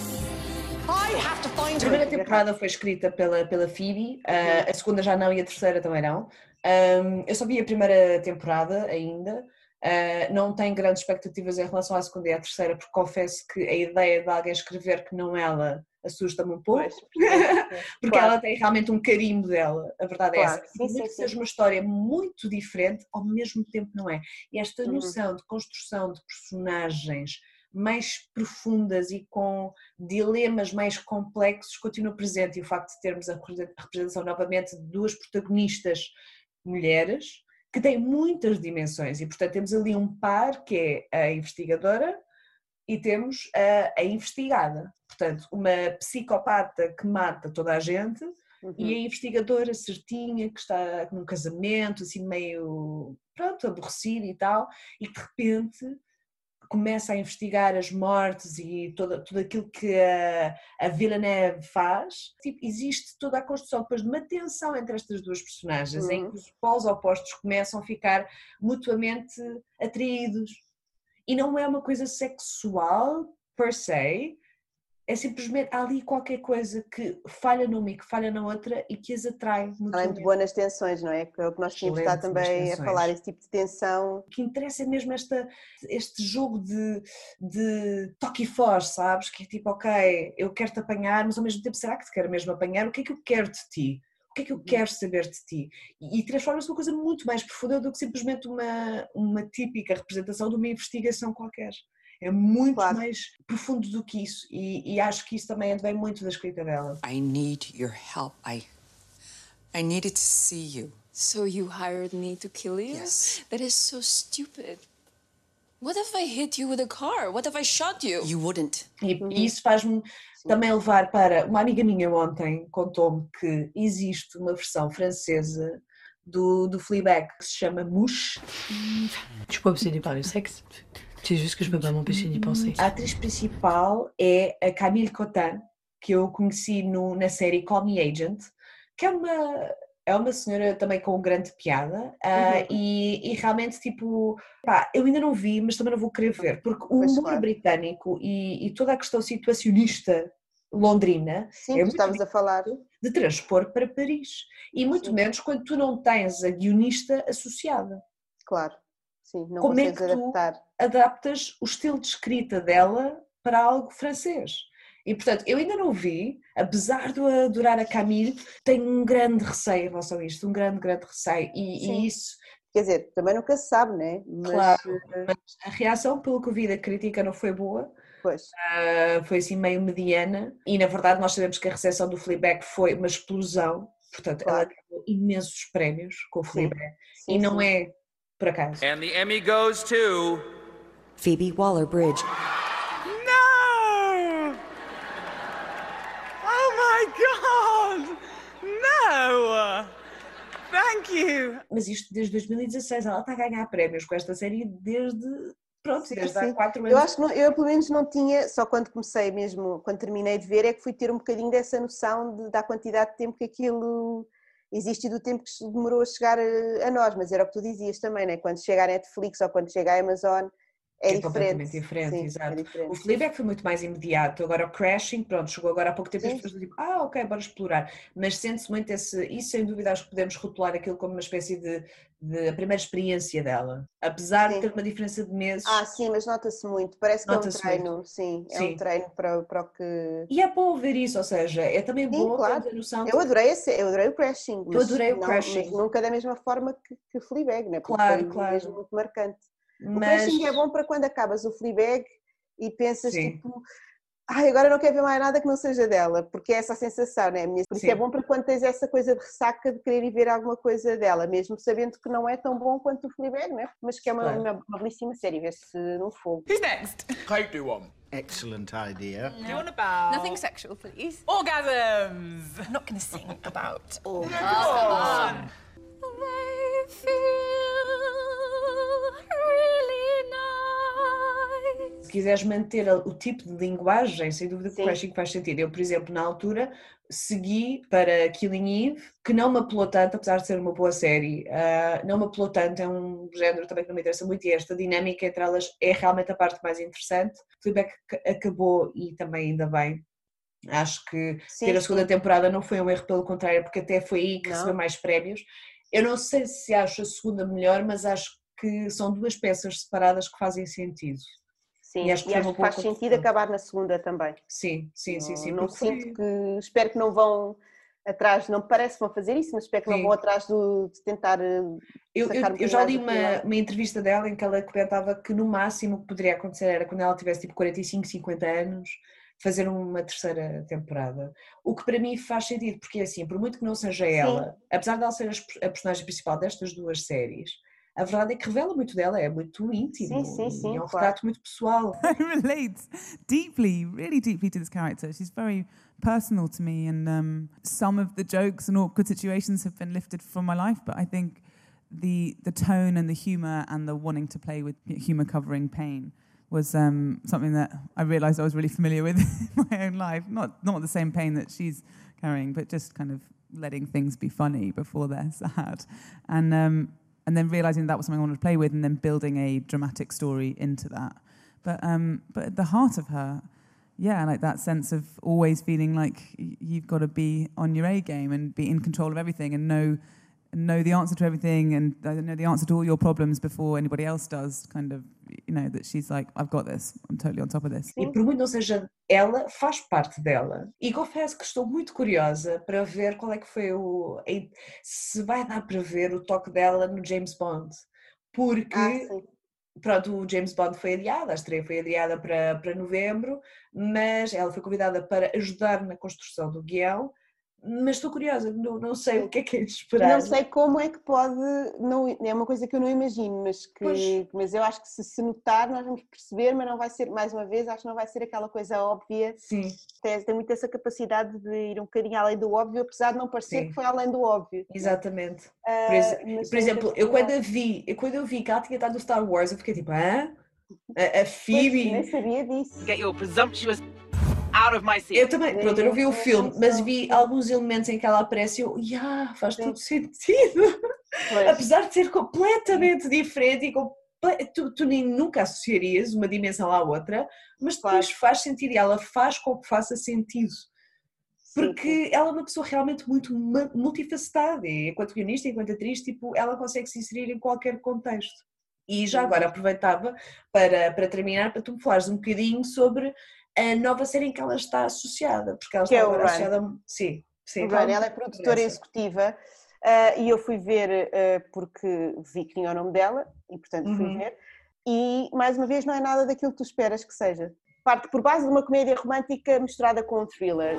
A primeira temporada foi escrita pela, pela Phoebe, uh, a segunda já não e a terceira também não. Um, eu só vi a primeira temporada ainda, uh, não tenho grandes expectativas em relação à segunda e à terceira, porque confesso que a ideia de alguém escrever que não ela assusta-me um pouco, porque Claro. ela tem realmente um carimbo dela, a verdade é Claro, essa. sim, sim, que sim. seja uma história muito diferente, ao mesmo tempo não é. E esta Uhum. noção de construção de personagens mais profundas e com dilemas mais complexos continua presente. E o facto de termos a represen- a representação novamente de duas protagonistas mulheres que têm muitas dimensões. E portanto temos ali um par que é a investigadora e temos a, a investigada, portanto uma psicopata que mata toda a gente e a investigadora certinha que está num casamento assim meio pronto aborrecida e tal e de repente começa a investigar as mortes e toda, tudo aquilo que a, a Villeneuve faz, tipo, existe toda a construção depois de uma tensão entre estas duas personagens, em Uhum. que os polos opostos começam a ficar mutuamente atraídos. E não é uma coisa sexual, per se, é simplesmente há ali qualquer coisa que falha numa e que falha na outra e que as atrai Além de mutuamente. boa nas tensões, não é? Que é o que nós tínhamos estado também a falar, esse tipo de tensão. O que interessa é mesmo esta, este jogo de, de toque e foz, sabes? Que é tipo, ok, eu quero-te apanhar, mas ao mesmo tempo, será que te quero mesmo apanhar? O que é que eu quero de ti? O que é que eu quero saber de ti? E, e transforma-se numa coisa muito mais profunda do que simplesmente uma, uma típica representação de uma investigação qualquer. É muito mais profundo do que isso e, e acho que isso também vem muito da escrita dela. I need your help. I I needed to see you. So you hired me to kill you? Yes. That is so stupid. What if I hit you with a car? What if I shot you? You wouldn't. E, e isso faz-me também levar para. Uma amiga minha ontem contou-me que existe uma versão francesa do, do Fleabag que se chama Mouche. Je suis pas obsédée par le sexe. C'est juste que je peux pas m'empêcher d'y penser. A atriz principal é a Camille Cotin, que eu conheci no- na série Call Me Agent, que é uma, é uma senhora também com grande piada ah, Uhum. e, e realmente, tipo, pá, eu ainda não vi, mas também não vou querer ver, porque o humor claro. britânico e, e toda a questão situacionista londrina Sim, é estavas a falar. de transpor para Paris. E muito menos quando tu não tens a guionista associada. Claro, sim, não Como é que tu adaptar. adaptas o estilo de escrita dela para algo francês? E portanto, eu ainda não vi, apesar de eu adorar a Camille, tenho um grande receio em relação a isto, um grande, grande receio. E, e isso, Quer dizer, também nunca se sabe, né? Mas, claro, eh, mas a reação, pelo que eu vi da crítica, não foi boa. Pois. Ah, foi assim meio mediana. E na verdade, nós sabemos que a recepção do Fleabag foi uma explosão. Portanto, ela ganhou imensos prémios com o Fleabag. Sim, e não sim. é por acaso. And the Emmy goes to. Phoebe Waller Bridge. No! Oh my god! No! Thank you! Mas isto desde 2016, ela está a ganhar prémios com esta série desde pronto, Sim, desde sim. há quatro anos. Eu acho que não- eu pelo menos não tinha, só quando comecei mesmo, quando terminei de ver, é que fui ter um bocadinho dessa noção de- da quantidade de tempo que aquilo existe do tempo que demorou a chegar a, a nós, mas era o que tu dizias também, né? quando chega à Netflix ou quando chega à Amazon é, é completamente diferente, Sim, exato. é diferente. O Fleabag foi muito mais imediato, agora o Crashing, pronto, chegou agora há pouco tempo e as Sim. pessoas tipo, ah, ok, bora explorar. Mas sente-se muito esse, e sem dúvida acho que podemos rotular aquilo como uma espécie de, de a primeira experiência dela, apesar de Sim. ter uma diferença de meses. Ah, sim, mas nota-se muito, parece que é um treino, muito. sim, é Sim. um treino para, para o que... E é bom ver isso, ou seja, é também Sim, bom claro. termos a noção de Eu adorei, esse, eu adorei o Crashing. Eu adorei o não- Crashing. Nunca da mesma forma que, que Fleabag, né? Porque Claro, foi claro. mesmo muito marcante. O Mas- Crashing é bom para quando acabas o Fleabag e pensas Sim. tipo, ai, agora não quero ver mais nada que não seja dela, porque é essa a sensação, né? Por isso Sim. é bom para quando tens essa coisa de ressaca de querer ir ver alguma coisa dela, mesmo sabendo que não é tão bom quanto o Fleabag, né? Mas que é uma, Claro. uma, uma belíssima série, vê-se no fogo. Who's next? Kate do one. Excellent idea. Do you want about Nothing sexual, please. orgasms? I'm not going to sing about Oh, orgasms. come se quiseres manter o tipo de linguagem, sem dúvida que o Crashing faz sentido. Eu, por exemplo, na altura, segui para Killing Eve, que não me apelou tanto, apesar de ser uma boa série, ah, não me apelou tanto, é um género também que não me interessa muito e esta dinâmica entre elas é realmente a parte mais interessante. Fleabag ac- acabou e também ainda bem. Acho que Sim, ter a segunda sim. temporada não foi um erro, pelo contrário, porque até foi aí que Não. recebeu mais prémios. Eu não sei se acho a segunda melhor, mas acho que são duas peças separadas que fazem sentido. Sim, E e acho acho que foi uma que faz sentido acabar na segunda também. Sim, sim, sim, sim. Não, não foi- sinto que. Espero que não vão atrás, não parece que vão fazer isso, mas espero que não Sim. vão atrás do, de tentar. eh, Eu, eu, um eu já li uma, uma entrevista dela em que ela comentava que no máximo o que poderia acontecer era quando ela tivesse tipo 45, 50 anos, fazer uma terceira temporada. O que para mim faz sentido, porque assim, por muito que não seja ela, apesar de ela ser a personagem principal destas duas séries, a verdade é que revela muito dela, é muito íntimo Sim, sim, sim, é um claro. retrato muito pessoal. relates deeply, really deeply to this character. She's very personal to me, and um, some of the jokes and awkward situations have been lifted from my life. But I think the the tone and the humor and the wanting to play with humor covering pain was um, something that I realised I was really familiar with in my own life. Not not the same pain that she's carrying, but just kind of letting things be funny before they're sad, and um, and then realizing that was something I wanted to play with, and then building a dramatic story into that. But um, but at the heart of her, yeah, like that sense of always feeling like you've got to be on your A game and be in control of everything and know know the answer to everything and uh, know the answer to all your problems before anybody else does. Kind of, you know, that she's like, I've got this. I'm totally on top of this. E por muito não seja ela, faz parte dela. E confesso que estou muito curiosa para ver qual é que foi o. se vai dar para ver o toque dela no James Bond. Porque, Ah, pronto, o James Bond foi adiado, a estreia foi adiada para, para novembro, mas ela foi convidada para ajudar na construção do guião. Mas estou curiosa, não, não sei o que é que é de esperar. Não sei como é que pode, não, é uma coisa que eu não imagino, mas, que, Pois. mas eu acho que se, se notar nós vamos perceber, mas não vai ser, mais uma vez, acho que não vai ser aquela coisa óbvia. Sim. Tem, tem muito essa capacidade de ir um bocadinho além do óbvio, apesar de não parecer Sim. que foi além do óbvio. Exatamente. Ah, Por, ex- por exemplo, eu quando a possibilidade. vi, eu quando eu vi que ela tinha estado no Star Wars, eu fiquei tipo, hã? A, a Pois, Phoebe. nem sabia disso. Get your presumptuous out of my seat. Eu também, pronto, eu não vi o filme, mas vi alguns elementos em que ela aparece e eu, yeah, faz todo sentido. Apesar de ser completamente diferente e comple- tu, tu nem nunca associarias uma dimensão à outra, mas depois faz sentido e ela faz com que faça sentido. Porque ela é uma pessoa realmente muito multifacetada, e enquanto guionista, enquanto atriz, tipo, ela consegue se inserir em qualquer contexto. E já agora aproveitava para, para terminar, para tu me falares um bocadinho sobre a nova série em que ela está associada, porque ela Que está é agora Run. associada. a- Sim, sim. Run, fala-me ela é produtora executiva ah, e eu fui ver ah, porque vi que tinha o nome dela e portanto fui Uhum. ver. E mais uma vez não é nada daquilo que tu esperas que seja. Parte por base de uma comédia romântica misturada com um thriller.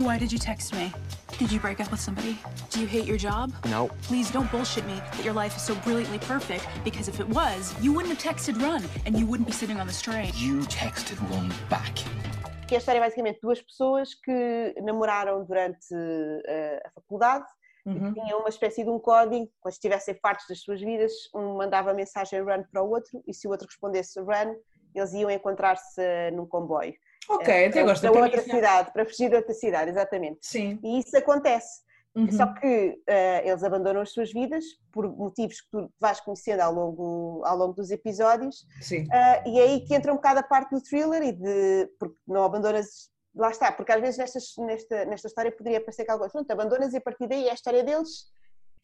Why did you text me? Did you break up with somebody? Do you hate your job? No. Please don't bullshit me that your life is so brilliantly perfect because if it was, you wouldn't have texted Run and you wouldn't be sitting on this train. You texted one back. Que a história é basicamente duas pessoas que namoraram durante ah, a faculdade Uhum. E tinha uma espécie de um código, quando estivessem fartos das suas vidas, um mandava mensagem run para o outro e se o outro respondesse run, eles iam encontrar-se num comboio. Ok, Eh, até para- gosto Para outra cidade, para fugir de outra cidade, exatamente. Sim. E isso acontece. Uhum. Só que eh, eles abandonam as suas vidas por motivos que tu vais conhecendo ao longo, ao longo dos episódios. Sim. Ah, e é aí que entra um bocado a parte do thriller e de. porque não abandonas. Lá está, porque às vezes nestas, nesta, nesta história poderia parecer que algo. Pronto, abandonas e a partir daí é a história deles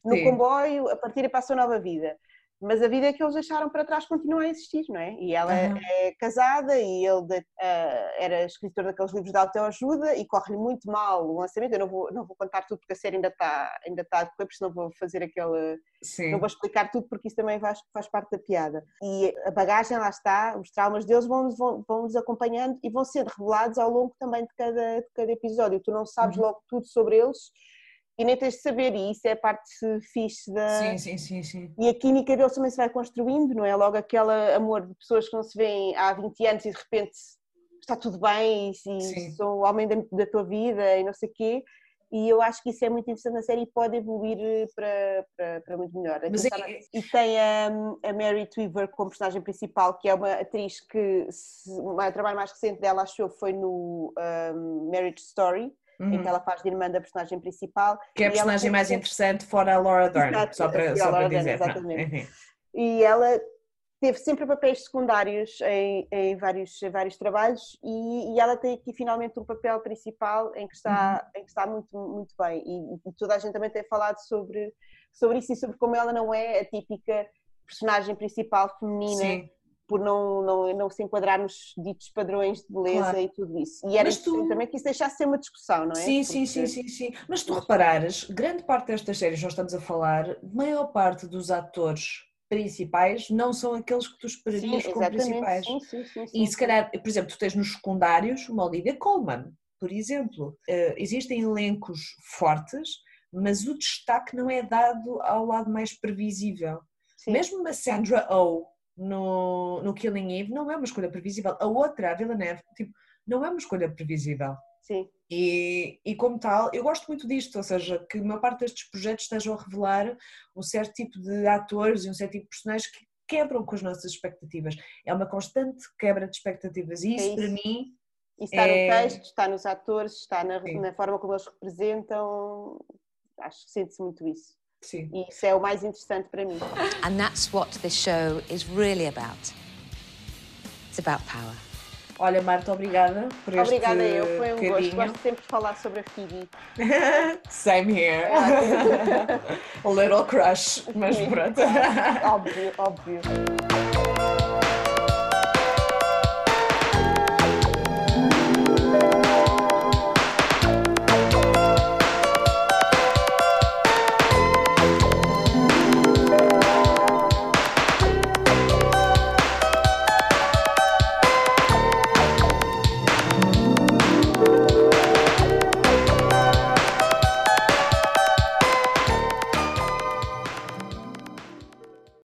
no Sim. comboio, a partir para a sua nova vida. Mas a vida que eles deixaram para trás continua a existir, não é? E ela Aham. é casada e ele de- ah, era escritor daqueles livros de autoajuda e corre-lhe muito mal o lançamento. Eu não vou, não vou contar tudo porque a série ainda está ainda está a decorrer, porque senão vou fazer aquele. Sim. Não vou explicar tudo porque isso também faz, faz parte da piada. E a bagagem lá está, os traumas deles vão-nos vão, vão -nos acompanhando e vão sendo revelados ao longo também de cada, de cada episódio. Tu não sabes Uhum. logo tudo sobre eles e nem tens de saber, e isso é a parte fixe da. Sim, sim, sim, sim. E a química deles também se vai construindo, não é? Logo aquele amor de pessoas que não se veem há 20 anos e de repente está tudo bem e, e sou o homem da, da tua vida e não sei o quê. E eu acho que isso é muito interessante na série e pode evoluir eh, para, para, para muito melhor. Mas é- E tem a, a Mary Tweaver como personagem principal, que é uma atriz que se- o trabalho mais recente dela achou foi no um, Marriage Story, em Uhum. que ela faz de irmã da personagem principal. Que é a ela personagem sempre mais interessante fora a Laura Dern, Exato, só para, só para Dern, dizer. exatamente. enfim. E ela teve sempre papéis secundários em, em vários, em vários trabalhos e, e ela tem aqui finalmente um papel principal em que está, Uhum. em que está muito, muito bem. E, e toda a gente também tem falado sobre, sobre isso e sobre como ela não é a típica personagem principal feminina. Sim. Por não, não, não se enquadrar nos ditos padrões de beleza Claro. e tudo isso. E era Mas tu- também que isso deixasse de ser uma discussão, não é? Sim, sim, sim, Porque- sim, sim. Mas tu reparares, grande parte destas séries, nós estamos a falar, maior parte dos atores principais não são aqueles que tu esperarias Sim, como principais. Sim, sim, sim, e sim, se sim. calhar, por exemplo, tu tens nos secundários uma Olivia Colman, por exemplo. Eh, existem elencos fortes, mas o destaque não é dado ao lado mais previsível. Mesmo uma Sandra Oh no, no Killing Eve não é uma escolha previsível. A outra, a Villeneuve, tipo, não é uma escolha previsível. Sim. E, e como tal, eu gosto muito disto, ou seja, que a maior parte destes projetos estejam a revelar um certo tipo de atores e um certo tipo de personagens que quebram com as nossas expectativas. É uma constante quebra de expectativas e É isso, para isso. mim Isso está é- no texto, está nos atores, está na, na forma como eles representam. Acho que sente-se muito isso. Sim. E isso é o mais interessante para mim. And that's what this show is really about. It's about power. Olha, Marta, obrigada por este Obrigada eu, foi um gosto. bocadinho. Gosto sempre de falar sobre a Phoebe. Same here. a little crush, mas pronto. óbvio, óbvio.